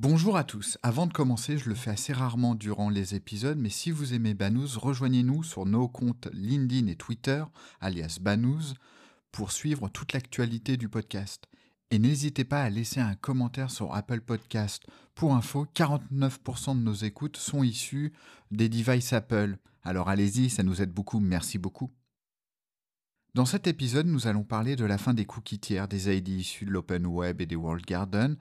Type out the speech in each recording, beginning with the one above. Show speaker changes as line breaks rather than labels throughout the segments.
Bonjour à tous. Avant de commencer, je le fais assez rarement durant les épisodes, mais si vous aimez Banous, rejoignez-nous sur nos comptes LinkedIn et Twitter, alias Banous, pour suivre toute l'actualité du podcast. Et n'hésitez pas à laisser un commentaire sur Apple Podcast. Pour info, 49% de nos écoutes sont issues des devices Apple. Alors allez-y, ça nous aide beaucoup, merci beaucoup. Dans cet épisode, nous allons parler de la fin des cookies tiers, des ID issus de l'Open Web et des World Garden,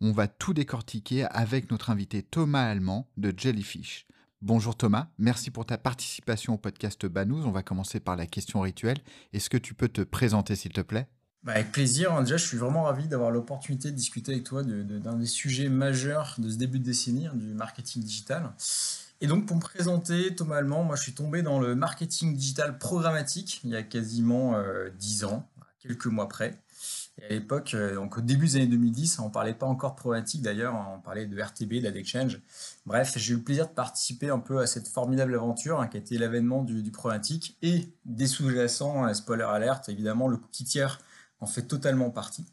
on va tout décortiquer avec notre invité Thomas Allemand de Jellyfish. Bonjour Thomas, merci pour ta participation au podcast Banous. On va commencer par la question rituelle. Est-ce que tu peux te présenter s'il te plaît?
Bah, avec plaisir. Déjà, je suis vraiment ravi d'avoir l'opportunité de discuter avec toi d'un des sujets majeurs de ce début de décennie, hein, du marketing digital. Et donc, pour me présenter, Thomas Allemand, moi, je suis tombé dans le marketing digital programmatique il y a quasiment euh, dix 10 ans, quelques mois près. Et à l'époque, euh, donc au début des années 2010, on ne parlait pas encore de problématique d'ailleurs, on parlait de RTB, d'AdExchange. Bref, j'ai eu le plaisir de participer un peu à cette formidable aventure hein, qui a été l'avènement du, du et des sous-jacents, hein, spoiler alert, évidemment, le cookie tiers en fait totalement partie.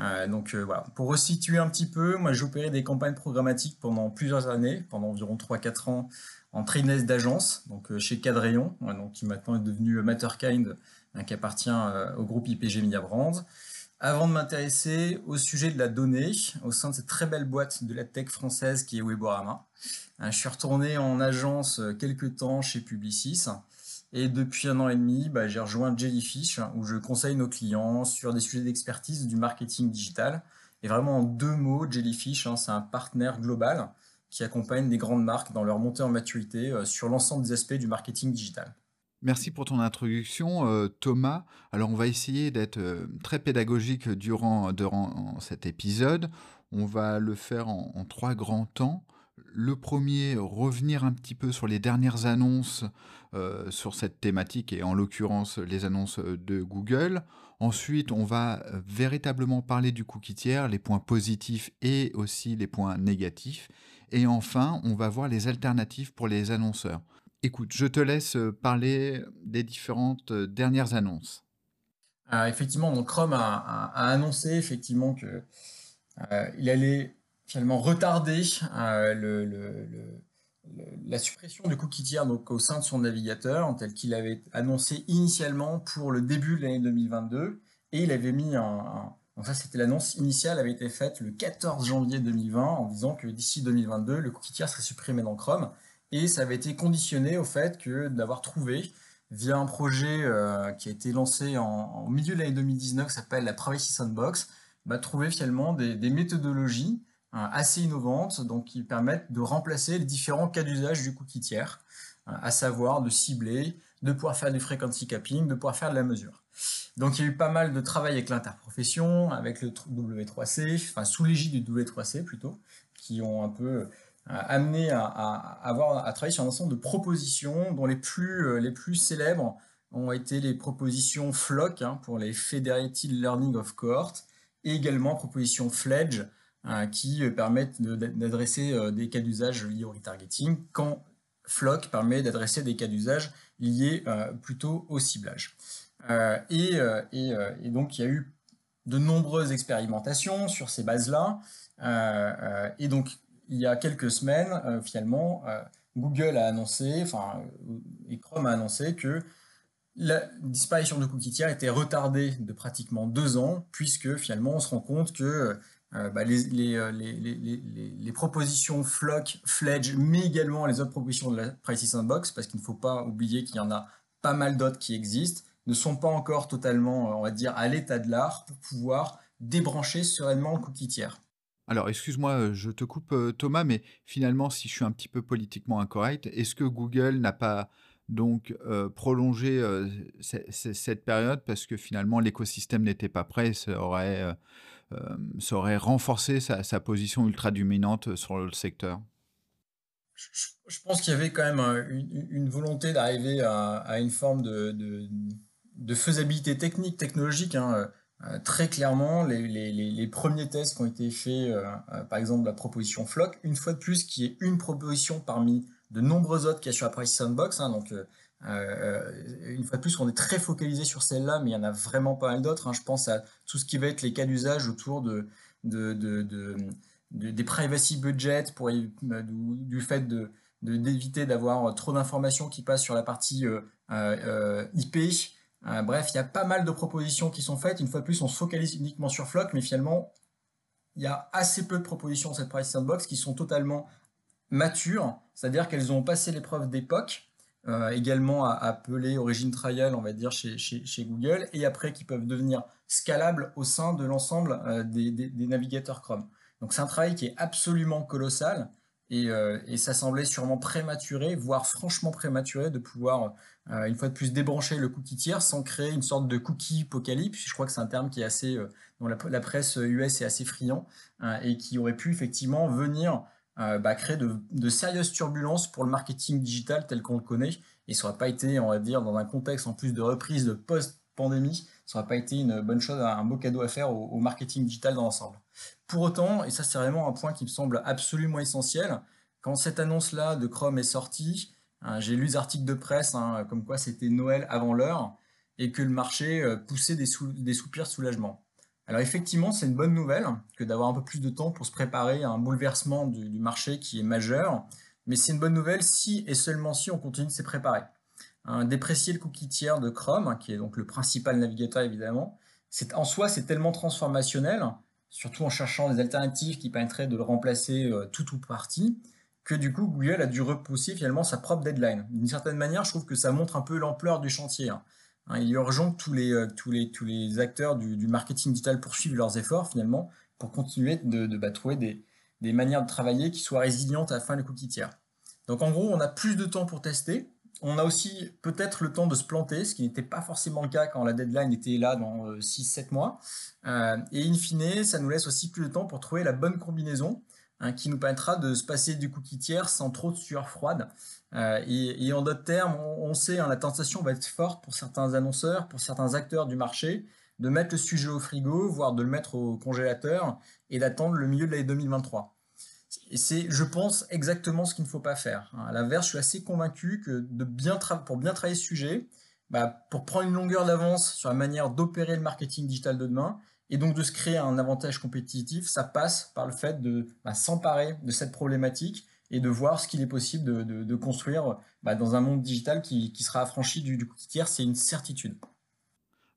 Euh, donc euh, voilà, pour resituer un petit peu, moi j'ai opéré des campagnes programmatiques pendant plusieurs années, pendant environ 3-4 ans en trainess d'agence, donc chez Cadreon, donc, qui maintenant est devenu Matterkind, hein, qui appartient au groupe IPG Media Brands. Avant de m'intéresser au sujet de la donnée, au sein de cette très belle boîte de la tech française qui est Weborama, hein, je suis retourné en agence euh, quelques temps chez Publicis. Et depuis un an et demi, bah, j'ai rejoint Jellyfish, où je conseille nos clients sur des sujets d'expertise du marketing digital. Et vraiment en deux mots, Jellyfish, hein, c'est un partenaire global qui accompagne des grandes marques dans leur montée en maturité euh, sur l'ensemble des aspects du marketing digital.
Merci pour ton introduction, euh, Thomas. Alors, on va essayer d'être euh, très pédagogique durant, durant cet épisode. On va le faire en, trois grands temps. Le premier, revenir un petit peu sur les dernières annonces euh, sur cette thématique et en l'occurrence les annonces de Google. Ensuite, on va véritablement parler du cookie tiers, les points positifs et aussi les points négatifs. Et enfin, on va voir les alternatives pour les annonceurs. Écoute, je te laisse euh, parler des différentes euh, dernières annonces.
Euh, effectivement, donc Chrome a, annoncé effectivement que il allait finalement retarder la suppression du cookie tiers donc, au sein de son navigateur, tel qu'il avait annoncé initialement pour le début de l'année 2022. Et il avait mis un, donc ça, c'était l'annonce initiale, avait été faite le 14 janvier 2020 en disant que d'ici 2022, le cookie tiers serait supprimé dans Chrome. Et ça avait été conditionné au fait que d'avoir trouvé, via un projet euh, qui a été lancé en, milieu de l'année 2019, qui s'appelle la Privacy Sandbox, bah, trouver finalement des, méthodologies hein, assez innovantes donc qui permettent de remplacer les différents cas d'usage du cookie tiers, hein, à savoir de cibler, de pouvoir faire du frequency capping, de pouvoir faire de la mesure. Donc il y a eu pas mal de travail avec l'interprofession, avec le W3C, enfin sous l'égide du W3C plutôt, qui ont un peu amené à, avoir, à travailler sur un ensemble de propositions dont les plus, euh, les plus célèbres ont été les propositions FLOC hein, pour les Federated Learning of Cohort et également propositions FLEDGE hein, qui euh, permettent d'adresser euh, des cas d'usage liés au retargeting quand FLOC permet d'adresser des cas d'usage liés plutôt au ciblage. et, et, et, donc il y a eu de nombreuses expérimentations sur ces bases-là. et donc il y a quelques semaines, euh, finalement, euh, Google a annoncé, enfin, et Chrome a annoncé que la disparition de cookie tiers était retardée de pratiquement deux ans, puisque finalement on se rend compte que euh, bah, les, propositions Flock, Fledge, mais également les autres propositions de la Privacy Sandbox, parce qu'il ne faut pas oublier qu'il y en a pas mal d'autres qui existent, ne sont pas encore totalement, on dire, à l'état de l'art pour pouvoir débrancher sereinement tiers.
Alors, excuse-moi, euh, je te coupe, euh, Thomas, mais finalement, si je suis un petit peu politiquement incorrect, est-ce que Google n'a pas donc euh, prolongé cette période parce que finalement l'écosystème n'était pas prêt, ça aurait ça aurait renforcé sa, position ultra dominante sur le secteur?
Je, pense qu'il y avait quand même une, volonté d'arriver à, une forme de, faisabilité technique, technologique. Hein. Très clairement, les, premiers tests qui ont été faits, par exemple la proposition Flock, une fois de plus, qui est une proposition parmi de nombreuses autres qu'il y a sur la Price Sandbox. Hein, donc, euh, euh, une fois de plus, on est très focalisé sur celle-là, mais il y en a vraiment pas mal d'autres. Hein. Je pense à tout ce qui va être les cas d'usage autour de, des privacy budgets, pour, du, fait d'éviter d'avoir trop d'informations qui passent sur la partie euh, bref, il y a pas mal de propositions qui sont faites. Une fois de plus, on se focalise uniquement sur Flock, mais finalement, il y a assez peu de propositions dans cette Price Sandbox qui sont totalement matures, c'est-à-dire qu'elles ont passé l'épreuve d'époque euh, également appelé Origin Trial, on va dire, chez, chez, Google, et après qui peuvent devenir scalables au sein de l'ensemble euh, des, des, navigateurs Chrome. Donc c'est un travail qui est absolument colossal, et, euh, et, ça semblait sûrement prématuré, voire franchement prématuré, de pouvoir, une fois de plus, débrancher le cookie tiers sans créer une sorte de cookie apocalypse. Je crois que c'est un terme qui est assez, dont la, presse US est assez friand, et qui aurait pu effectivement venir euh, bah, créer de, sérieuses turbulences pour le marketing digital tel qu'on le connaît. Et ça n'aurait pas été, on va dire, dans un contexte en plus de reprise de post-pandémie, ça n'aurait pas été une bonne chose, un beau cadeau à faire au, marketing digital dans l'ensemble. Pour autant, et ça c'est vraiment un point qui me semble absolument essentiel, quand cette annonce-là de Chrome est sortie, hein, j'ai lu des articles de presse hein, comme quoi c'était Noël avant l'heure et que le marché euh, poussait des, soupirs de soulagement. Alors effectivement, c'est une bonne nouvelle que d'avoir un peu plus de temps pour se préparer à un bouleversement du, marché qui est majeur, mais c'est une bonne nouvelle si et seulement si on continue de s'y préparer. Déprécier le cookie tiers de Chrome, qui est donc le principal navigateur évidemment, en soi c'est tellement transformationnel, surtout en cherchant des alternatives qui permettraient de le remplacer euh, tout ou partie, que du coup Google a dû repousser finalement sa propre deadline. D'une certaine manière, je trouve que ça montre un peu l'ampleur du chantier. Hein. Hein, il est urgent que tous les, euh, tous les, tous les acteurs du, marketing digital poursuivent leurs efforts finalement pour continuer de, bah, trouver des, des, manières de travailler qui soient résilientes à la fin des cookies tiers. Donc en gros, on a plus de temps pour tester. On a aussi peut-être le temps de se planter, ce qui n'était pas forcément le cas quand la deadline était là dans 6-7 euh, mois. Euh, et in fine, ça nous laisse aussi plus de temps pour trouver la bonne combinaison hein, qui nous permettra de se passer du cookie tiers sans trop de sueur froide euh, et, en d'autres termes, on, sait, hein, la tentation va être forte pour certains annonceurs, pour certains acteurs du marché, de mettre le sujet au frigo, voire de le mettre au congélateur et d'attendre le milieu de l'année 2023. Et c'est, je pense, exactement ce qu'il ne faut pas faire. Hein. À l'inverse, je suis assez convaincu que de bien pour bien travailler ce sujet, bah, pour prendre une longueur d'avance sur la manière d'opérer le marketing digital de demain, et donc de se créer un avantage compétitif, ça passe par le fait de bah, s'emparer de cette problématique et de voir ce qu'il est possible de, construire bah, dans un monde digital qui, sera affranchi du, cookie tiers, c'est une certitude.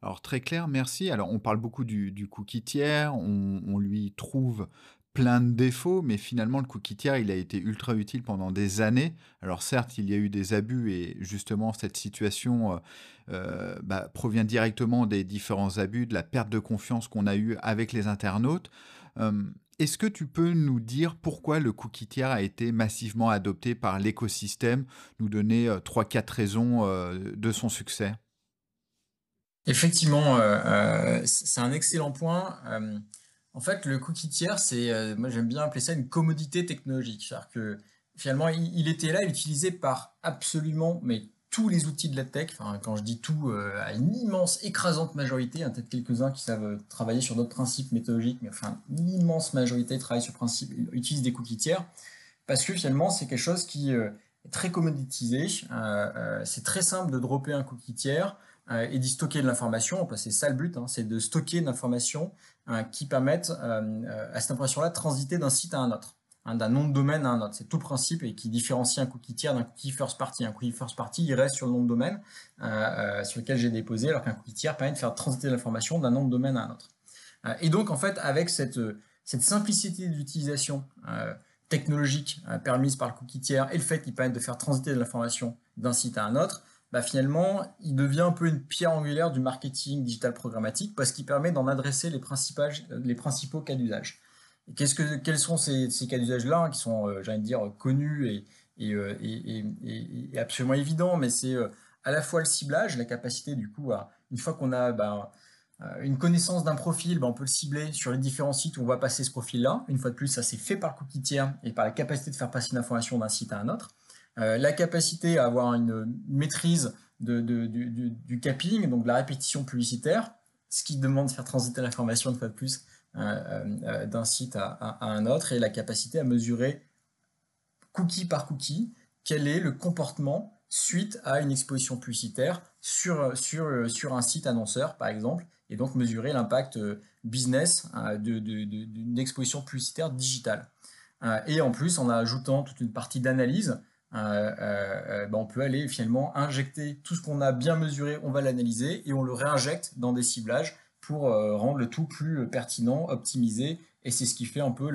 Alors très clair, merci. Alors on parle beaucoup du, cookie tiers, on, lui trouve plein de défauts, mais finalement le cookie tiers, il a été ultra utile pendant des années. Alors certes, il y a eu des abus et justement cette situation euh, euh, bah, provient directement des différents abus, de la perte de confiance qu'on a eue avec les internautes. Euh, est-ce que tu peux nous dire pourquoi le cookie tiers a été massivement adopté par l'écosystème, nous donner 3-4 euh, raisons euh, de son succès?
Effectivement, c'est un excellent point. En fait, le cookie tiers, c'est, moi j'aime bien appeler ça une commodité technologique. C'est-à-dire que finalement, il, il, était là, utilisé par absolument, mais tous les outils de la tech, enfin, quand je dis tout, euh, à une immense, écrasante majorité, hein, peut-être quelques-uns qui savent euh, travailler sur d'autres principes méthodologiques, mais enfin, une immense majorité travaille sur principe, utilise des cookies tiers, parce que finalement, c'est quelque chose qui euh, est très commoditisé, c'est très simple de dropper un cookie tiers et d'y stocker de l'information, c'est ça le but, hein, c'est de stocker de l'information qui permettent à cette information-là de transiter d'un site à un autre. Hein, d'un nom de domaine à un autre. C'est tout le principe et qui différencie un cookie tiers d'un cookie first party. Un cookie first party, il reste sur le nom de domaine euh, euh, sur lequel j'ai déposé, alors qu'un cookie tiers permet de faire transiter l'information d'un nom de domaine à un autre. Euh, et donc, en fait, avec cette, cette simplicité d'utilisation technologique permise par le cookie tiers et le fait qu'il permette de faire transiter de l'information d'un site à un autre, bah, finalement, il devient un peu une pierre angulaire du marketing digital programmatique parce qu'il permet d'en adresser les, les principaux cas d'usage. Que, quels sont ces, cas d'usage-là, hein, qui sont, euh, de dire, connus euh, et, absolument évidents, mais c'est euh, à la fois le ciblage, la capacité, du coup, une fois qu'on a ben, une connaissance d'un profil, ben, on peut le cibler sur les différents sites où on va passer ce profil-là. Une fois de plus, ça c'est fait par le cookie tiers et par la capacité de faire passer une information d'un site à un autre. La capacité à avoir une maîtrise du, capping, donc de la répétition publicitaire, ce qui demande de faire transiter l'information une fois de plus d'un site à, à, un autre, et la capacité à mesurer cookie par cookie quel est le comportement suite à une exposition publicitaire sur, sur, sur un site annonceur, par exemple, et donc mesurer l'impact euh, business euh, d'une exposition publicitaire digitale. Euh, et en plus, en ajoutant toute une partie d'analyse, ben, on peut aller finalement injecter tout ce qu'on a bien mesuré, on va l'analyser et on le réinjecte dans des ciblages pour rendre le tout plus pertinent, optimisé. Et c'est ce qui fait un peu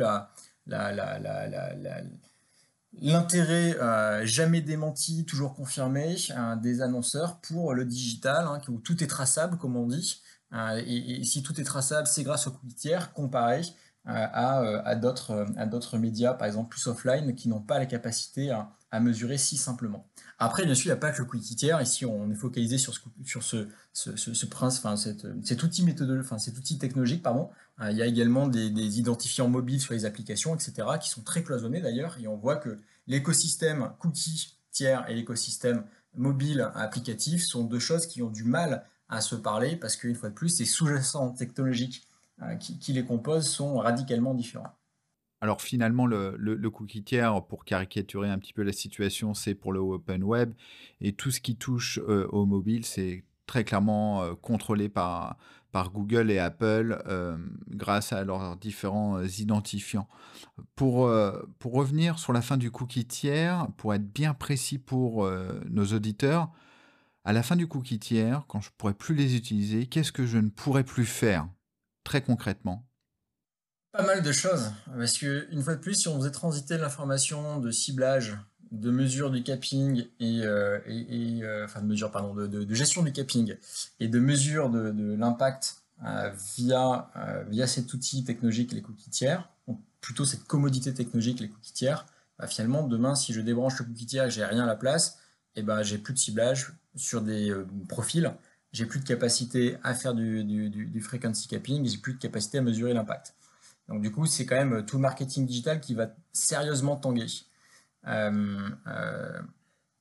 l'intérêt euh, jamais démenti, toujours confirmé euh, des annonceurs pour le digital, hein, où tout est traçable, comme on dit. Euh, et, si tout est traçable, c'est grâce aux cookies tiers, comparé à, à d'autres médias, par exemple plus offline, qui n'ont pas la capacité à, mesurer si simplement. Après, bien sûr, il n'y a pas que le tiers. Ici, on est focalisé sur ce, sur ce, ce, ce, enfin, cet outil méthodologique, enfin, cet outil technologique, pardon. il y a également des, identifiants mobiles sur les applications, etc., qui sont très cloisonnés d'ailleurs. Et on voit que l'écosystème cookie tiers et l'écosystème mobile applicatif sont deux choses qui ont du mal à se parler parce qu'une fois de plus, les sous-jacents technologiques euh, qui, les composent sont radicalement différents.
Alors finalement, le, cookie tiers, pour caricaturer un petit peu la situation, c'est pour le open web et tout ce qui touche au mobile, c'est très clairement contrôlé par, Google et Apple grâce à leurs différents identifiants. Pour, pour revenir sur la fin du cookie tiers, pour être bien précis pour nos auditeurs, à la fin du cookie tiers, quand je ne pourrai plus les utiliser, qu'est-ce que je ne pourrai plus faire très concrètement?
Pas mal de choses, parce qu'une fois de plus, si on faisait transiter l'information de ciblage de mesure du capping et, euh, euh, enfin de mesure pardon de, gestion du capping et de mesure de, l'impact euh, via via cet outil technologique les cookies tiers plutôt cette commodité technologique les cookies tiers bah, finalement demain si je débranche le cookie tiers et j'ai rien à la place et eh ben j'ai plus de ciblage sur des profils j'ai plus de capacité à faire du, du, du frequency capping j'ai plus de capacité à mesurer l'impact donc du coup c'est quand même tout le marketing digital qui va sérieusement tanguer. Euh, euh,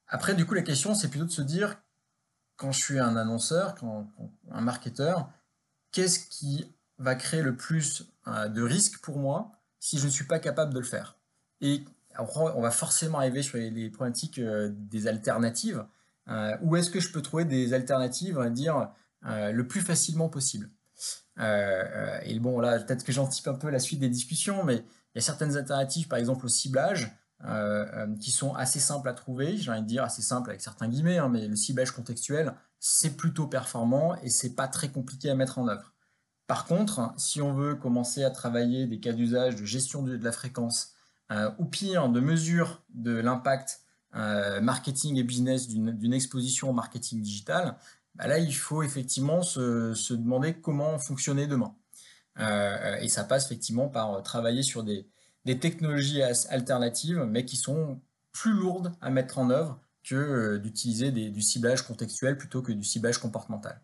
après, du coup, la question, c'est plutôt de se dire, quand je suis un annonceur, quand, un marketeur, qu'est-ce qui va créer le plus euh, de risques pour moi si je ne suis pas capable de le faire? Et on va forcément arriver sur les, problématiques des alternatives. où est-ce que je peux trouver des alternatives, on dire, le plus facilement possible? Et bon, là, peut-être que j'anticipe un peu la suite des discussions, mais il y a certaines alternatives, par exemple au ciblage, euh, euh, qui sont assez simples à trouver, j'ai envie de dire assez simples avec certains guillemets, hein, mais le ciblage contextuel, c'est plutôt performant et c'est pas très compliqué à mettre en œuvre. Par contre, si on veut commencer à travailler des cas d'usage de gestion de, la fréquence, euh, ou pire, de mesure de l'impact marketing et business d'une exposition au marketing digital, bah là, il faut effectivement se, demander comment fonctionner demain. et ça passe effectivement par travailler sur des, technologies alternatives, mais qui sont plus lourdes à mettre en œuvre que euh, d'utiliser du ciblage contextuel plutôt que du ciblage comportemental.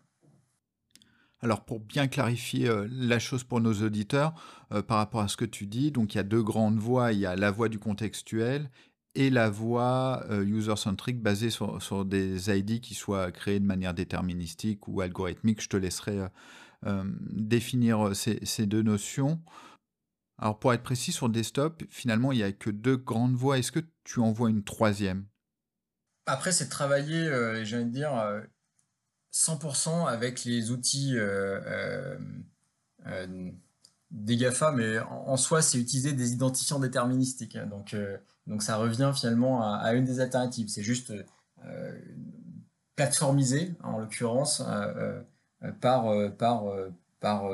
Alors pour bien clarifier euh, la chose pour nos auditeurs, euh, par rapport à ce que tu dis, donc il y a deux grandes voies, il y a la voie du contextuel et la voie user-centric basée sur, des ID qui soient créés de manière déterministique ou algorithmique. Je te laisserai définir ces, deux notions. Alors pour être précis, sur desktop, finalement, il n'y a que deux grandes voies. Est-ce que tu en vois une troisième?
Après, c'est de travailler, euh, j'ai envie de dire, 100% euh, avec les outils euh, des GAFA, mais en, soi, c'est utiliser des identifiants déterministiques. Donc, donc ça revient finalement à, une des alternatives. C'est juste plateformisé, en l'occurrence, par, par, par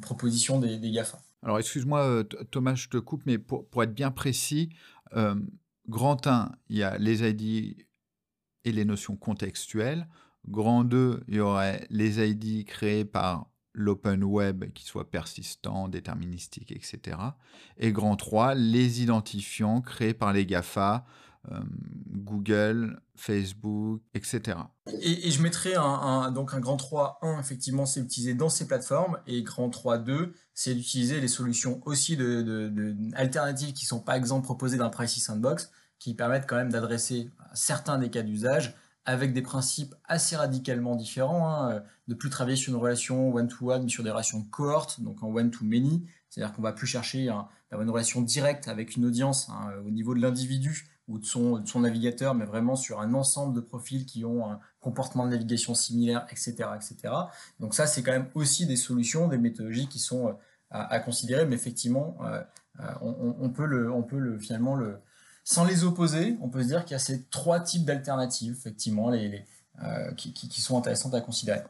proposition des, GAFA.
Alors, excuse-moi, euh, Thomas, je te coupe, mais pour, être bien précis, euh, grand 1, il y a les ID et les notions contextuelles. Grand 2, il y aurait les ID créés par l'open web qui soit persistant, déterministique, etc. Et grand 3, les identifiants créés par les GAFA, Google, Facebook, etc.
Et, je mettrais un, donc un grand 3.1, effectivement, c'est utilisé dans ces plateformes, et grand 3.2, c'est d'utiliser les solutions aussi de, alternatives qui sont par exemple proposées dans Privacy Sandbox, qui permettent quand même d'adresser certains des cas d'usage avec des principes assez radicalement différents, hein, de plus travailler sur une relation one-to-one, mais sur des relations de cohorte, donc en one-to-many, c'est-à-dire qu'on va plus chercher à avoir une relation directe avec une audience hein, au niveau de l'individu ou de son, navigateur, mais vraiment sur un ensemble de profils qui ont un comportement de navigation similaire, etc. etc. Donc ça, c'est quand même aussi des solutions, des méthodologies qui sont euh, à, considérer, mais effectivement, euh, euh, on, peut le, on peut le, finalement le, sans les opposer, on peut se dire qu'il y a ces trois types d'alternatives, effectivement, les, qui, qui, sont intéressantes à considérer.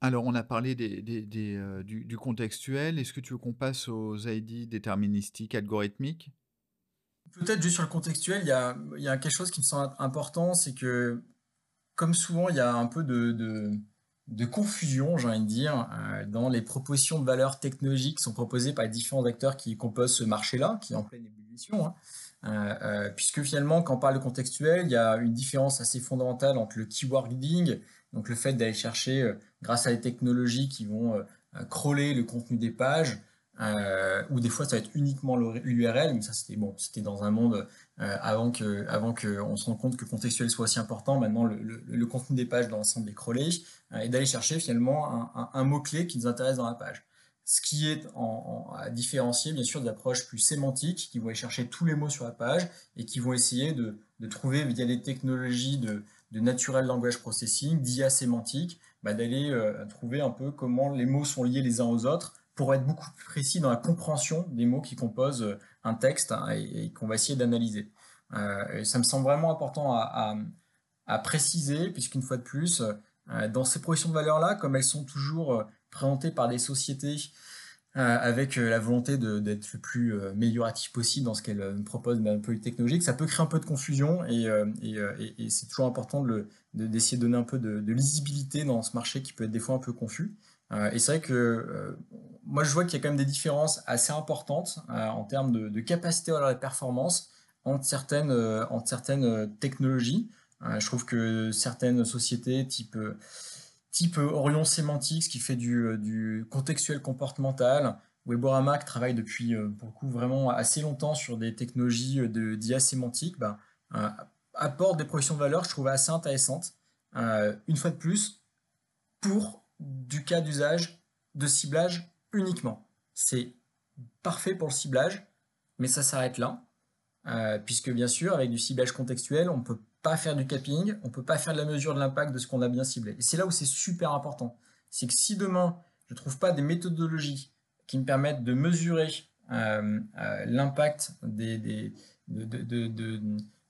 Alors, on a parlé des, du, du, contextuel. Est-ce que tu veux qu'on passe aux ID déterministiques algorithmiques?
Peut-être juste sur le contextuel, il y a, il y a quelque chose qui me semble important, c'est que, comme souvent, il y a un peu de, de, confusion, j'ai envie de dire, euh, dans les propositions de valeur technologiques qui sont proposées par les différents acteurs qui composent ce marché-là, qui est en pleine ébullition. Hein. Euh, euh, puisque finalement, quand on parle de contextuel, il y a une différence assez fondamentale entre le keywording, donc le fait d'aller chercher, grâce à des technologies qui vont crawler le contenu des pages, euh, ou des fois ça va être uniquement l'URL, mais ça c'était bon, c'était dans un monde euh, avant que avant qu'on se rende compte que contextuel soit aussi important. Maintenant, le, contenu des pages dans l'ensemble des crawlés euh, et d'aller chercher finalement un, mot clé qui nous intéresse dans la page. Ce qui est à différencier bien sûr des approches plus sémantiques qui vont aller chercher tous les mots sur la page et qui vont essayer de, trouver via des technologies de, de natural language processing, d'IA sémantique, bah, d'aller trouver un peu comment les mots sont liés les uns aux autres pour être beaucoup plus précis dans la compréhension des mots qui composent euh, un texte hein, et, qu'on va essayer d'analyser. Euh, ça me semble vraiment important à, préciser, puisqu'une fois de plus, euh, dans ces propositions de valeur-là, comme elles sont toujours présentées par des sociétés avec la volonté d'être le plus amélioratif possible dans ce qu'elles proposent d'un point de vue technologique, ça peut créer un peu de confusion et, c'est toujours important d'essayer de, de, donner un peu de, de, lisibilité dans ce marché qui peut être des fois un peu confus. et c'est vrai que moi, je vois qu'il y a quand même des différences assez importantes euh, en termes de, capacité à la performance entre certaines, euh, entre certaines euh, technologies. je trouve que certaines sociétés type, type Orion Semantics qui fait du, du contextuel comportemental, Weborama qui travaille depuis beaucoup vraiment assez longtemps sur des technologies de d'IA sémantique, ben, apporte des propositions de valeur, je trouve assez intéressantes. une fois de plus, pour du cas d'usage de ciblage uniquement. C'est parfait pour le ciblage, mais ça s'arrête là. Euh, puisque bien sûr, avec du ciblage contextuel, on peut pas faire du capping, on ne peut pas faire de la mesure de l'impact de ce qu'on a bien ciblé. Et c'est là où c'est super important. C'est que si demain, je ne trouve pas des méthodologies qui me permettent de mesurer euh, euh, l'impact des, de,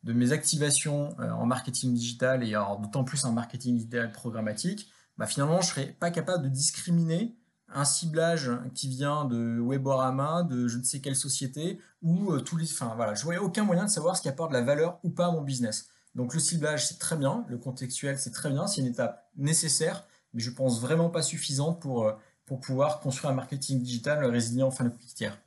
mes activations en marketing digital et d'autant plus en marketing digital programmatique, bah finalement, je ne serai pas capable de discriminer un ciblage qui vient de Weborama, de je ne sais quelle société, ou euh, tous les. Enfin voilà, je voyais aucun moyen de savoir ce qui apporte de la valeur ou pas à mon business. Donc le ciblage, c'est très bien, le contextuel, c'est très bien, c'est une étape nécessaire, mais je pense vraiment pas suffisante pour, euh, pour pouvoir construire un marketing digital résilient fin de tiers.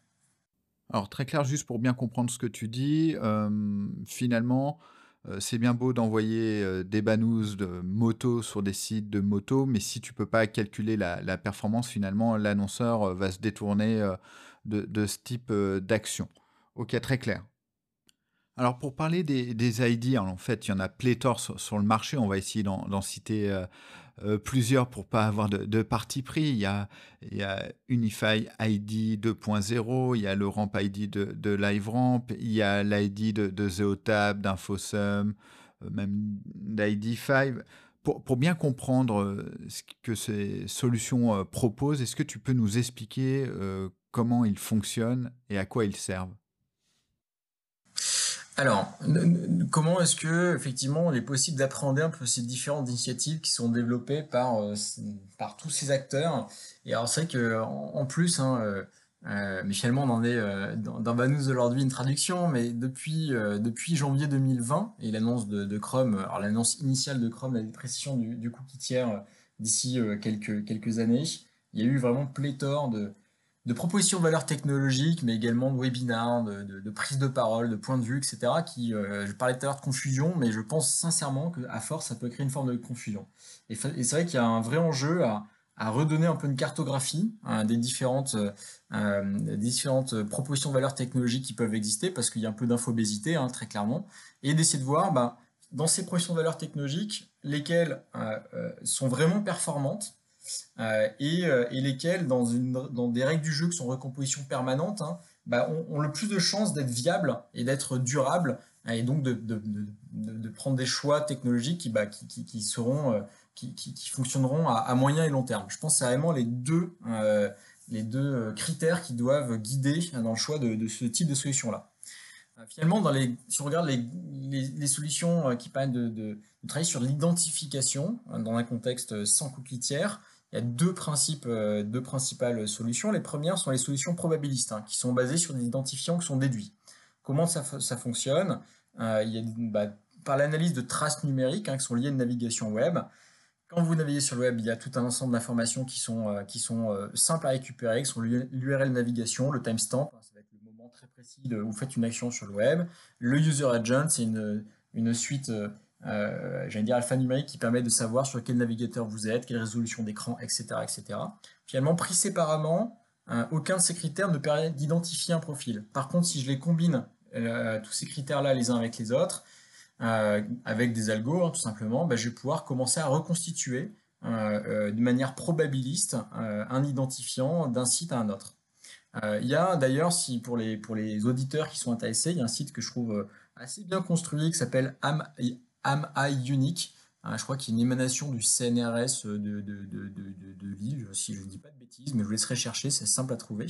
Alors très clair, juste pour bien comprendre ce que tu dis, euh, finalement, euh, c'est bien beau d'envoyer des banous de moto sur des sites de moto, mais si tu peux pas calculer la, performance, finalement, l'annonceur va se détourner de, ce type d'action. Ok, très clair. Alors pour parler des, ID, en fait, il y en a pléthore sur, le marché. On va essayer d'en citer euh, plusieurs pour pas avoir de, parti pris. Il y a, Unify ID 2.0, il y a le Ramp ID de, LiveRamp, il y a l'ID de, de Zeotab, d'Infosum, euh, même d'ID 5. Pour, bien comprendre euh, ce que ces solutions proposent, est-ce que tu peux nous expliquer comment ils fonctionnent et à quoi ils servent?
Alors, comment est-ce que effectivement il est possible d'appréhender un peu ces différentes initiatives qui sont développées par, euh, par tous ces acteurs? Et alors c'est vrai qu'en en plus, hein, euh, euh, finalement on en est dans, Banous aujourd'hui une traduction, mais depuis, depuis janvier 2020 et l'annonce de, Chrome, l'annonce initiale de Chrome, la dépréciation du, du cookie tiers d'ici quelques, quelques années, il y a eu vraiment pléthore de, de propositions de valeur technologique, mais également de webinars, de, de, prise de parole, de points de vue, etc. Qui, je parlais tout à l'heure de confusion, mais je pense sincèrement qu'à force, ça peut créer une forme de confusion. Et, c'est vrai qu'il y a un vrai enjeu à, redonner un peu une cartographie hein, des, différentes, euh, différentes propositions de valeur technologiques qui peuvent exister, parce qu'il y a un peu d'infobésité, hein, très clairement, et d'essayer de voir bah, dans ces propositions de valeur technologiques, lesquelles euh, euh, sont vraiment performantes, et, et, lesquelles, dans, une, dans des règles du jeu qui sont recomposition permanente, hein, bah, ont, le plus de chances d'être viables et d'être durables, et donc de, prendre des choix technologiques qui, bah, qui, qui, qui seront fonctionneront à, moyen et long terme. Je pense que c'est vraiment les deux, euh, les deux euh, critères qui doivent guider dans le choix de, ce type de solution-là. Euh, finalement, si on regarde les, les, solutions qui permettent de, travailler sur l'identification dans un contexte sans cookie tiers, il y a deux, principes, deux principales solutions. Les premières sont les solutions probabilistes, hein, qui sont basées sur des identifiants qui sont déduits. Comment ça, fonctionne? A, bah, Par l'analyse de traces numériques hein, qui sont liées à une navigation web. Quand vous naviguez sur le web, il y a tout un ensemble d'informations qui sont, euh, euh, simples à récupérer, qui sont l'URL navigation, le timestamp, hein, ça va être le moment très précis où vous faites une action sur le web. Le user agent, c'est une, suite, euh, j'allais dire alphanumérique, qui permet de savoir sur quel navigateur vous êtes, quelle résolution d'écran, etc., etc. Finalement, pris séparément, aucun de ces critères ne permet d'identifier un profil. Par contre, si je les combine, tous ces critères-là les uns avec les autres, euh, avec des algos, hein, tout simplement, bah, je vais pouvoir commencer à reconstituer euh, euh, de manière probabiliste un identifiant d'un site à un autre. il y a d'ailleurs, si pour les, pour les auditeurs qui sont intéressés, il y a un site que je trouve assez bien construit qui s'appelle Am, Unique, je crois qu'il a une émanation du CNRS de, de, de, de, Lille, si je ne dis pas de bêtises, mais je vous laisserai chercher, c'est simple à trouver,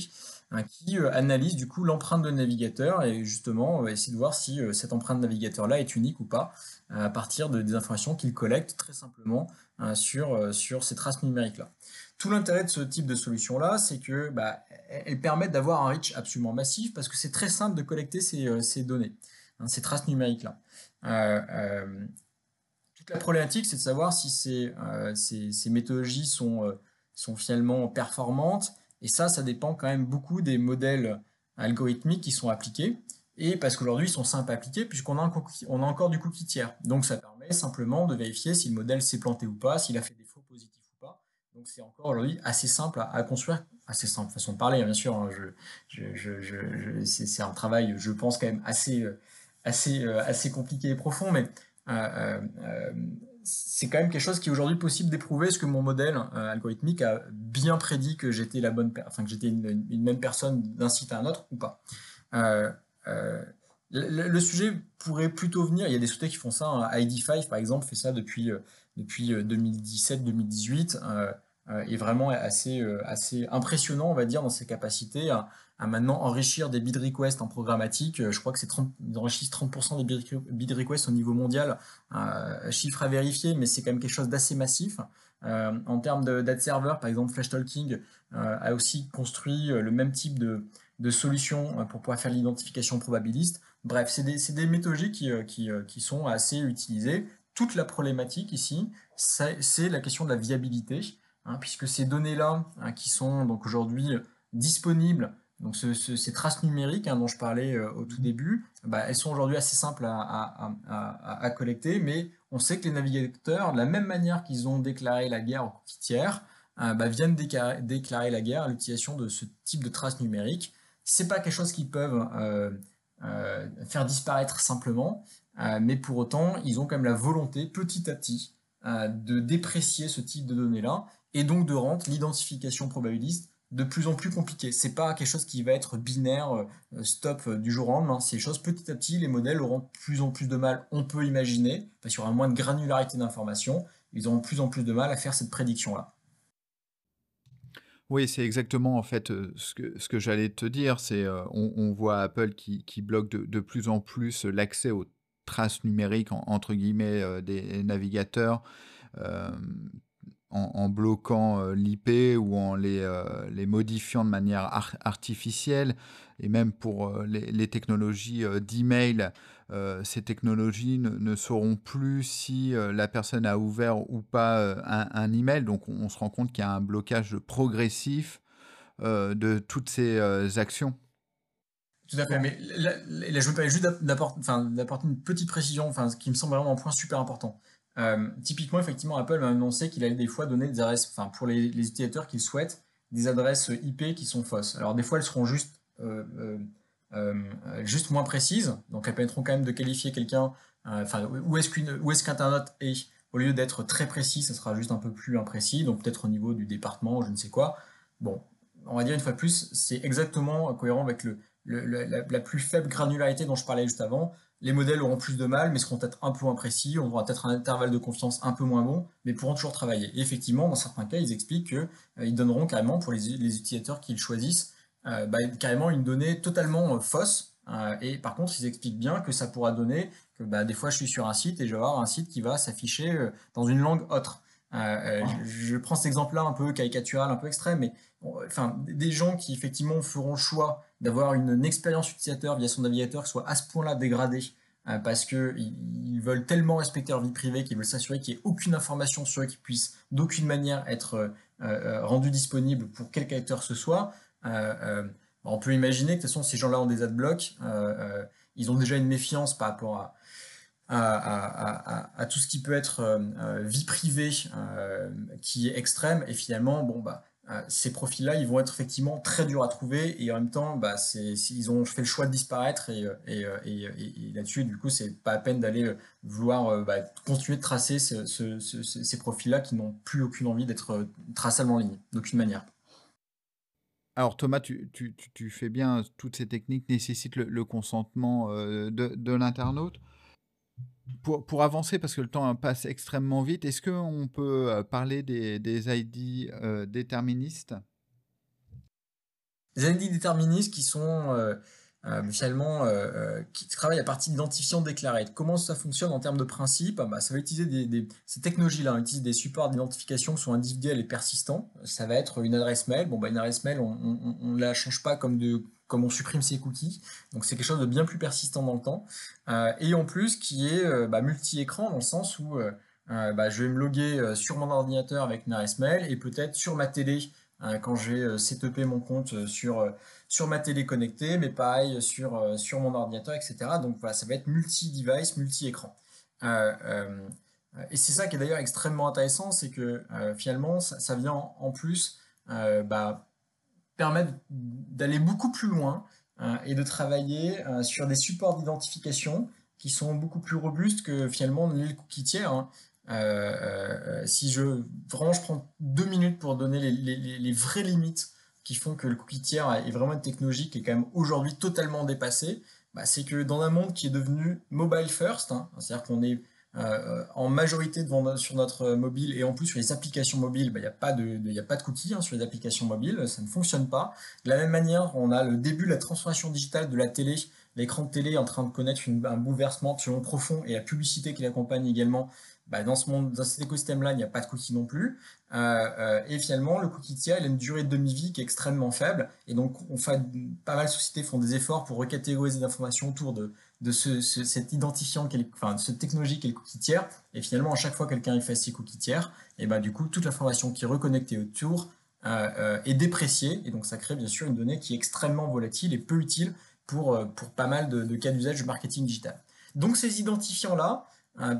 hein, qui euh, analyse du coup l'empreinte de navigateur et justement va essayer de voir si euh, cette empreinte navigateur-là est unique ou pas à partir de, des informations qu'il collecte très simplement hein, sur, euh, ces traces numériques-là. Tout l'intérêt de ce type de solution-là, c'est que bah, elles permettent d'avoir un reach absolument massif parce que c'est très simple de collecter ces données, hein, ces traces numériques-là la problématique, c'est de savoir si ces, euh, méthodologies sont, euh, finalement performantes. Et ça, ça dépend quand même beaucoup des modèles algorithmiques qui sont appliqués. Et parce qu'aujourd'hui, ils sont simples à appliquer puisqu'on a, encore du cookie tiers. Donc ça permet simplement de vérifier si le modèle s'est planté ou pas, s'il a fait des faux positifs ou pas. Donc c'est encore aujourd'hui assez simple à, construire, assez simple façon de parler, hein, bien sûr. Hein, c'est un travail, je pense, quand même assez, euh, assez, assez compliqué et profond, mais euh, euh, euh, c'est quand même quelque chose qui est aujourd'hui possible d'éprouver. Est-ce que mon modèle algorithmique a bien prédit que j'étais la bonne, enfin que j'étais une, même personne d'un site à un autre ou pas le, sujet pourrait plutôt venir. Il y a des sociétés qui font ça. Hein. ID5 par exemple fait ça depuis depuis 2017-2018 est vraiment assez assez impressionnant, on va dire, dans ses capacités à, à maintenant enrichir des bid requests en programmatique. Euh, je crois que c'est 30, ils enrichissent 30% des bid requests au niveau mondial, euh, chiffre à vérifier, mais c'est quand même quelque chose d'assez massif. Euh, en termes d'ad server, par exemple, Flash Talking euh, a aussi construit le même type de, de solution pour pouvoir faire l'identification probabiliste. Bref, c'est des, des, méthodologies qui, qui, qui, sont assez utilisées. Toute la problématique ici, c'est la question de la viabilité, hein, puisque ces données-là, hein, qui sont donc aujourd'hui disponibles donc ces traces numériques hein, dont je parlais euh, au tout début, bah, elles sont aujourd'hui assez simples à, collecter, mais on sait que les navigateurs, de la même manière qu'ils ont déclaré la guerre aux cookies tiers, euh, bah, viennent déclarer, la guerre à l'utilisation de ce type de traces numériques. C'est pas quelque chose qu'ils peuvent euh, faire disparaître simplement, mais pour autant, ils ont quand même la volonté, petit à petit, de déprécier ce type de données-là, et donc de rendre l'identification probabiliste de plus en plus compliqué. C'est pas quelque chose qui va être binaire, euh, stop euh, du jour au lendemain. C'est choses petit à petit, les modèles auront plus en plus de mal, on peut imaginer, parce qu'il y aura moins de granularité d'information, ils auront plus en plus de mal à faire cette prédiction-là.
Oui, c'est exactement en fait euh, ce que, ce que j'allais te dire. C'est on, voit Apple qui, bloque de, plus en plus l'accès aux traces numériques entre guillemets des navigateurs en, bloquant euh, l'IP ou en les, euh, les, modifiant de manière artificielle. Et même pour euh, les, technologies d'email, ces technologies ne, sauront plus si la personne a ouvert ou pas un, email. Donc on, se rend compte qu'il y a un blocage progressif de toutes ces actions.
Tout à fait, mais là, je me permets juste d'apporter une petite précision, enfin, ce qui me semble vraiment un point super important. Typiquement, effectivement, Apple m'a annoncé qu'il allait des fois donner des adresses, enfin, pour les, utilisateurs qu'ils souhaitent, des adresses IP qui sont fausses. Alors, des fois, elles seront juste euh, juste moins précises. Donc elles permettront quand même de qualifier quelqu'un, euh, enfin où est-ce qu'Internet est, au lieu d'être très précis, ça sera juste un peu plus imprécis, donc peut-être au niveau du département, je ne sais quoi. Bon, on va dire une fois de plus, c'est exactement cohérent avec le, la, plus faible granularité dont je parlais juste avant. Les modèles auront plus de mal, mais seront peut-être un peu moins précis, on aura peut-être un intervalle de confiance un peu moins bon, mais pourront toujours travailler. Et effectivement, dans certains cas, ils expliquent qu'ils euh, donneront carrément pour les, les utilisateurs qu'ils choisissent euh, bah, carrément une donnée totalement euh, fausse. Euh, et par contre, ils expliquent bien que ça pourra donner que bah, des fois je suis sur un site et je vais avoir un site qui va s'afficher dans une langue autre. je, prends cet exemple-là un peu caricatural, un peu extrême, mais enfin, des gens qui effectivement feront le choix d'avoir une, expérience utilisateur via son navigateur soit à ce point-là dégradée parce qu'ils ils veulent tellement respecter leur vie privée qu'ils veulent s'assurer qu'il n'y ait aucune information sur eux qui puisse d'aucune manière être rendue disponible pour quelque acteur ce soit. Euh, euh, on peut imaginer que de toute façon, ces gens-là ont des adblocks, euh, ils ont déjà une méfiance par rapport à, tout ce qui peut être vie privée qui est extrême et finalement bon bah ces profils-là ils vont être effectivement très durs à trouver et en même temps bah, ils ont fait le choix de disparaître et, et, là-dessus du coup c'est pas à peine d'aller vouloir bah, continuer de tracer ces profils-là qui n'ont plus aucune envie d'être traçables en ligne d'aucune manière.
Alors Thomas, tu, fais bien, toutes ces techniques nécessitent le, consentement euh, de, l'internaute. Pour, avancer, parce que le temps passe extrêmement vite, est-ce qu'on peut euh, parler des, ID euh, déterministes?
Les ID déterministes qui sont euh, finalement, euh, euh, qui travaille à partir d'identifiants déclarés. Comment ça fonctionne en termes de principe bah, Ça va utiliser des, ces technologies-là, on utilise des supports d'identification qui sont individuels et persistants. Ça va être une adresse mail. Bon, bah, une adresse mail, on ne la change pas comme, de, comme on supprime ses cookies. Donc c'est quelque chose de bien plus persistant dans le temps. et en plus, qui est bah, multi-écran dans le sens où bah, je vais me loguer sur mon ordinateur avec une adresse mail et peut-être sur ma télé quand j'ai setupé mon compte sur sur ma télé connectée, mais pareil sur, euh, sur mon ordinateur, etc. Donc voilà, ça va être multi-device, multi-écran. Euh, euh, et c'est ça qui est d'ailleurs extrêmement intéressant, c'est que finalement, ça, vient en, plus bah, permettre d'aller beaucoup plus loin et de travailler sur des supports d'identification qui sont beaucoup plus robustes que finalement les cookies tiers. Si je vraiment je prends deux minutes pour donner les vraies limites qui font que le cookie tiers est vraiment une technologie qui est quand même aujourd'hui totalement dépassée, bah, c'est que dans un monde qui est devenu mobile first, hein, c'est-à-dire qu'on est, euh, en majorité devant, sur notre mobile et en plus sur les applications mobiles, bah, il n'y a, pas de, a pas de cookies hein, sur les applications mobiles, ça ne fonctionne pas. De la même manière, on a le début de la transformation digitale de la télé, l'écran de télé est en train de connaître un bouleversement absolument profond et la publicité qui l'accompagne également bah, dans, cet écosystème-là, il n'y a pas de cookie non plus. Euh, euh, et finalement, le cookie tiers, il a une durée de demi-vie qui est extrêmement faible. Et donc, pas mal de sociétés font des efforts pour recatégoriser l'information autour de, de identifiant, enfin, de cette technologie qui est le cookie tiers. Et finalement, à chaque fois que quelqu'un efface ses cookies tiers, et bah, du coup, toute l'information qui est reconnectée autour euh, est dépréciée. Et donc, ça crée bien sûr une donnée qui est extrêmement volatile et peu utile pour, pas mal de, cas d'usage du marketing digital. Donc, ces identifiants-là,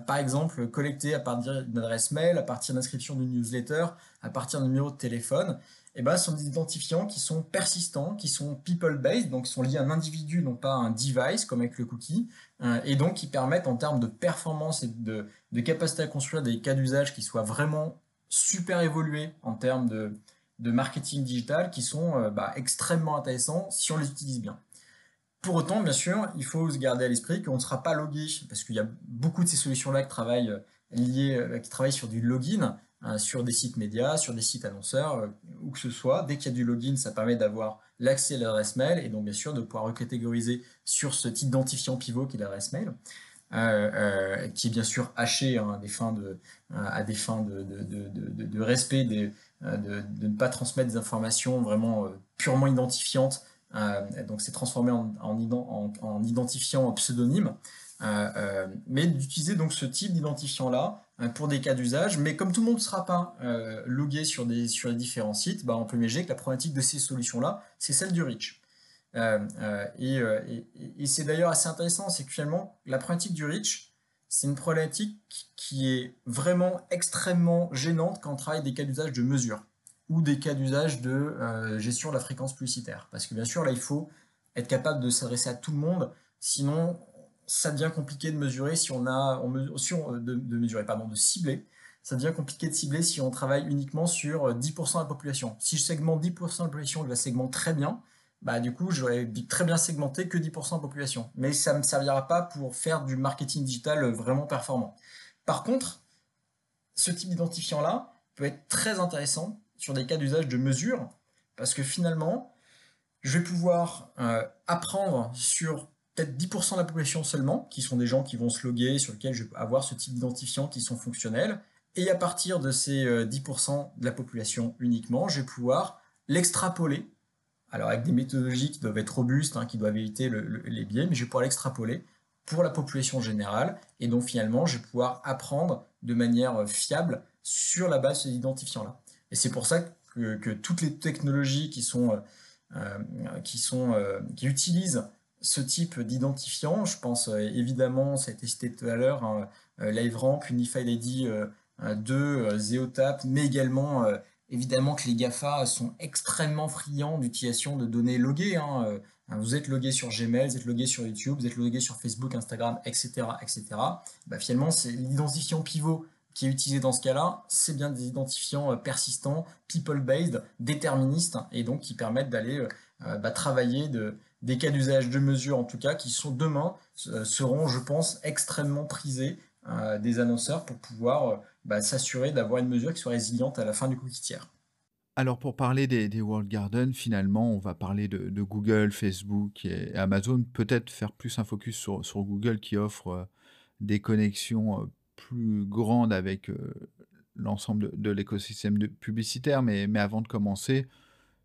par exemple, collectés à partir d'une adresse mail, à partir d'inscription d'une newsletter, à partir d'un numéro de téléphone, eh ben, sont des identifiants qui sont persistants, qui sont people-based, donc qui sont liés à un individu, non pas à un device, comme avec le cookie, euh, et donc qui permettent en termes de performance et de, capacité à construire des cas d'usage qui soient vraiment super évolués en termes de, marketing digital, qui sont euh, bah, extrêmement intéressants si on les utilise bien. Pour autant, bien sûr, il faut se garder à l'esprit qu'on ne sera pas logué, parce qu'il y a beaucoup de ces solutions-là qui travaillent, euh, liées, euh, qui travaillent sur du login, hein, sur des sites médias, sur des sites annonceurs, euh, où que ce soit. Dès qu'il y a du login, ça permet d'avoir l'accès à l'adresse mail, et donc bien sûr de pouvoir recatégoriser sur ce type identifiant pivot qui est l'adresse mail. qui est bien sûr haché hein, à des fins de, respect, de, ne pas transmettre des informations vraiment purement identifiantes donc c'est transformé en, en, identifiant pseudonyme. Euh, euh, mais d'utiliser donc ce type d'identifiant là pour des cas d'usage, mais comme tout le monde ne sera pas logué sur, des, sur les différents sites, bah, on peut imaginer que la problématique de ces solutions-là, c'est celle du reach. et, et c'est d'ailleurs assez intéressant, c'est que finalement, la problématique du reach, c'est une problématique qui est vraiment extrêmement gênante quand on travaille des cas d'usage de mesure ou des cas d'usage de euh, gestion de la fréquence publicitaire. Parce que bien sûr, là, il faut être capable de s'adresser à tout le monde, sinon ça devient compliqué de mesurer si on a, de, mesurer, pardon, de cibler. Ça devient compliqué de cibler si on travaille uniquement sur 10% de la population. Si je segmente 10% de la population, je la segmente très bien, bah, du coup, j'aurais très bien segmenté que 10% de population. Mais ça ne me servira pas pour faire du marketing digital vraiment performant. Par contre, ce type d'identifiant-là peut être très intéressant sur des cas d'usage de mesure, parce que finalement, je vais pouvoir euh, apprendre sur peut-être 10% de la population seulement, qui sont des gens qui vont se loguer, sur lesquels je vais avoir ce type d'identifiants qui sont fonctionnels, et à partir de ces 10% euh, de la population uniquement, je vais pouvoir l'extrapoler. Alors avec des méthodologies qui doivent être robustes, hein, qui doivent éviter les biais, mais je vais pouvoir l'extrapoler pour la population générale, et donc finalement je vais pouvoir apprendre de manière euh, fiable sur la base de ces identifiants-là. Et c'est pour ça que, toutes les technologies qui sont, euh, euh, sont qui utilisent ce type d'identifiant, je pense évidemment, ça a été cité tout à l'heure, hein, LiveRamp, Unified ID 2, Zeotap, mais également Évidemment que les GAFA sont extrêmement friands d'utilisation de données loguées. Hein. Euh, vous êtes logué sur Gmail, vous êtes logué sur YouTube, vous êtes logué sur Facebook, Instagram, etc. etc. Bah, finalement, c'est l'identifiant pivot qui est utilisé dans ce cas-là, c'est bien des identifiants euh, persistants, people-based, déterministes, et donc qui permettent d'aller euh, bah, travailler de, des cas d'usage de mesure, en tout cas, qui sont demain, seront, je pense, extrêmement prisés des annonceurs pour pouvoir bah, s'assurer d'avoir une mesure qui soit résiliente à la fin du cookie tiers.
Alors pour parler des, World Garden, finalement, on va parler de, Google, Facebook et Amazon. Peut-être faire plus un focus sur, Google qui offre euh, des connexions euh, plus grandes avec euh, l'ensemble de, l'écosystème publicitaire. Mais, mais avant de commencer,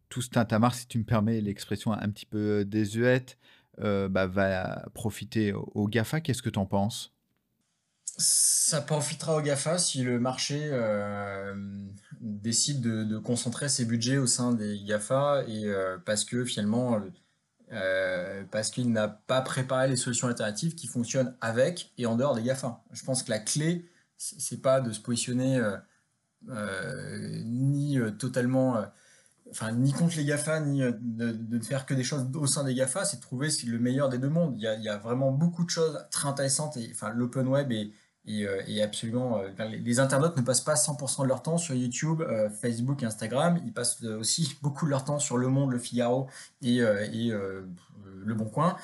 tout ce tintamarre, si tu me permets l'expression un petit peu désuète, bah, va profiter au GAFA. Qu'est-ce que tu en penses?
Ça profitera au GAFA si le marché euh, décide de, concentrer ses budgets au sein des GAFA et euh, parce que finalement, euh, parce qu'il n'a pas préparé les solutions alternatives qui fonctionnent avec et en dehors des GAFA. Je pense que la clé, c'est pas de se positionner ni totalement, enfin ni contre les GAFA, ni de, ne faire que des choses au sein des GAFA, c'est de trouver le meilleur des deux mondes. Il y a, il y a vraiment beaucoup de choses très intéressantes et enfin l'open web est euh, et, absolument, euh, les, internautes ne passent pas 100% de leur temps sur YouTube, euh, Facebook, Instagram. Ils passent aussi beaucoup de leur temps sur Le Monde, Le Figaro et, Le Bon Coin.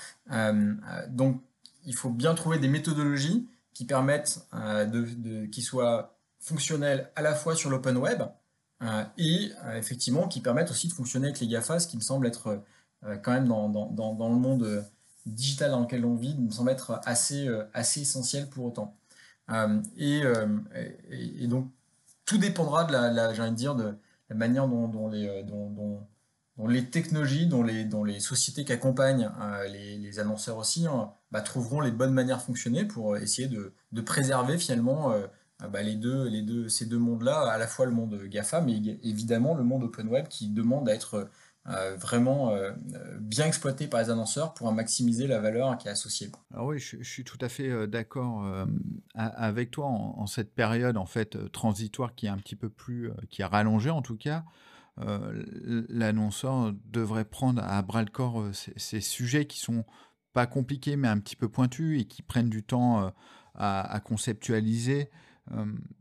donc, il faut bien trouver des méthodologies qui permettent de, qui soient fonctionnelles à la fois sur l'open web et effectivement qui permettent aussi de fonctionner avec les GAFA, ce qui me semble être quand même dans, dans, le monde digital dans lequel on vit, me semble être assez, assez essentiel pour autant. Euh, euh, et, donc, tout dépendra de la, j'ai envie de dire, de la manière dont, les, euh, dont, les technologies, dont les, dont les sociétés qui accompagnent les, annonceurs aussi, hein, bah, trouveront les bonnes manières de fonctionner pour essayer de, de préserver finalement bah, les deux, les deux, ces deux mondes-là, à la fois le monde GAFA, mais évidemment le monde open web qui demande à être euh, vraiment euh, bien exploité par les annonceurs pour maximiser la valeur qui est associée.
Alors oui, je, suis tout à fait euh, d'accord avec toi en, cette période en fait transitoire qui est un petit peu plus, qui a rallongé en tout cas. L'annonceur devrait prendre à bras le corps ces, sujets qui sont pas compliqués mais un petit peu pointus et qui prennent du temps à, conceptualiser euh,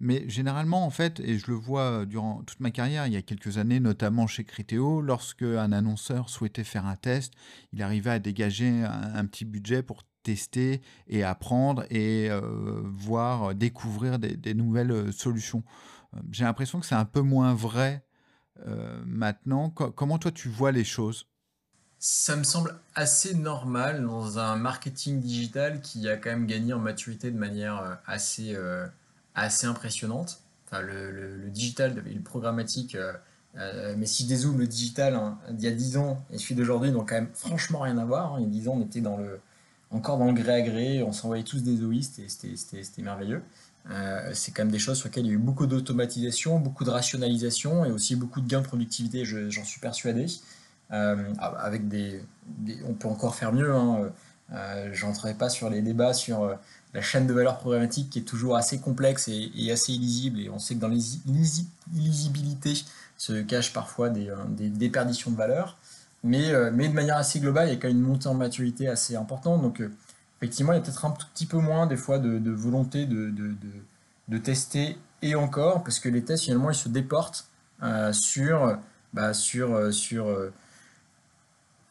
mais généralement, en fait, et je le vois durant toute ma carrière, il y a quelques années, notamment chez Criteo, lorsque un annonceur souhaitait faire un test, il arrivait à dégager un, petit budget pour tester et apprendre et euh, voir, découvrir des, nouvelles euh, solutions. J'ai l'impression que c'est un peu moins vrai maintenant. comment toi tu vois les choses?
Ça me semble assez normal dans un marketing digital qui a quand même gagné en maturité de manière assez, assez impressionnante. Enfin, le, le, digital et le programmatique, euh, euh, mais si je dézoome le digital hein, d'il y a 10 ans et celui d'aujourd'hui n'ont quand même franchement rien à voir. Hein. Il y a 10 ans, on était dans le, encore dans le gré à gré, on s'envoyait tous des OIST et c'était merveilleux. c'est quand même des choses sur lesquelles il y a eu beaucoup d'automatisation, beaucoup de rationalisation et aussi beaucoup de gains de productivité, j'en suis persuadé. avec des, on peut encore faire mieux. Hein. J'entrerai pas sur les débats sur la chaîne de valeur programmatique qui est toujours assez complexe et, assez illisible. Et on sait que dans l'illisibilité se cachent parfois des, des déperditions de valeur. Mais, mais de manière assez globale, il y a quand même une montée en maturité assez importante. Donc effectivement, il y a peut-être un tout petit peu moins des fois de, volonté de, de, tester et encore, parce que les tests finalement ils se déportent euh, sur, bah, sur, euh, sur, euh,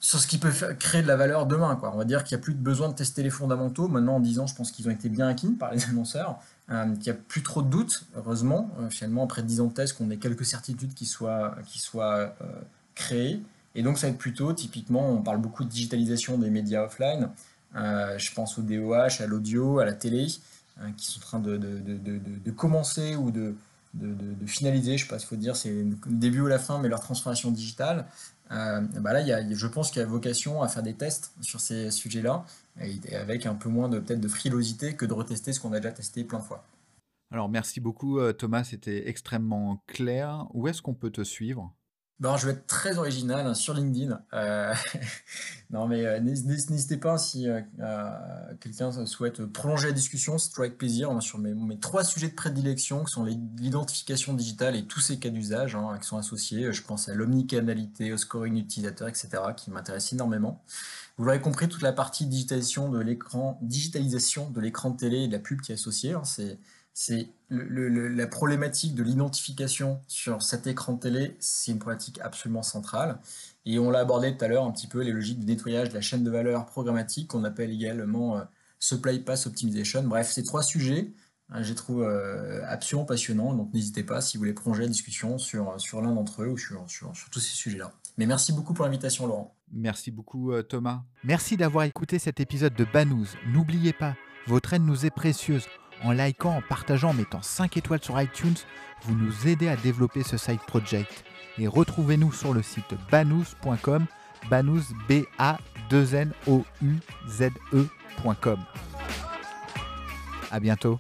sur ce qui peut créer de la valeur demain. Quoi. On va dire qu'il n'y a plus de besoin de tester les fondamentaux. Maintenant, en 10 ans, je pense qu'ils ont été bien acquis par les annonceurs, qu'il n'y a plus trop de doutes, heureusement. finalement, après 10 ans de tests, qu'on ait quelques certitudes qui soient, qui soient créées. Et donc, ça va être plutôt, typiquement, on parle beaucoup de digitalisation des médias offline. Euh, je pense au DOH, à l'audio, à la télé, euh, qui sont en train de, de, commencer ou de, finaliser, je ne sais pas s'il faut dire, c'est le début ou la fin, mais leur transformation digitale. Euh, bah là, y a, je pense qu'il y a vocation à faire des tests sur ces sujets-là, avec un peu moins de peut-être de frilosité que de retester ce qu'on a déjà testé plein de fois.
Alors merci beaucoup Thomas, c'était extrêmement clair. Où est-ce qu'on peut te suivre?
Bon, je vais être très original hein, sur LinkedIn. Euh, non, mais euh, n'hésitez pas si euh, quelqu'un souhaite prolonger la discussion, c'est toujours avec plaisir. sur mes, trois sujets de prédilection, qui sont l'identification digitale et tous ces cas d'usage hein, qui sont associés. Je pense à l'omnicanalité, au scoring utilisateur, etc., qui m'intéressent énormément. Vous l'aurez compris, toute la partie digitalisation de l'écran, digitalisation de l'écran de télé et de la pub qui est associée, hein, c'est la problématique de l'identification sur cet écran de télé, c'est une problématique absolument centrale. Et on l'a abordé tout à l'heure un petit peu, les logiques de nettoyage de la chaîne de valeur programmatique, qu'on appelle également euh, Supply Pass Optimization. Bref, ces trois sujets, hein, je les trouve euh, absolument passionnants. Donc n'hésitez pas si vous voulez prolonger la discussion sur, sur l'un d'entre eux ou sur, sur, tous ces sujets-là. Mais merci beaucoup pour l'invitation, Laurent.
Merci beaucoup, euh, Thomas. Merci d'avoir écouté cet épisode de Banous. N'oubliez pas, votre aide nous est précieuse. En likant, en partageant, en mettant 5 étoiles sur iTunes, vous nous aidez à développer ce side project. Et retrouvez-nous sur le site banous.com, banous b a 2 n o u z e.com. À bientôt.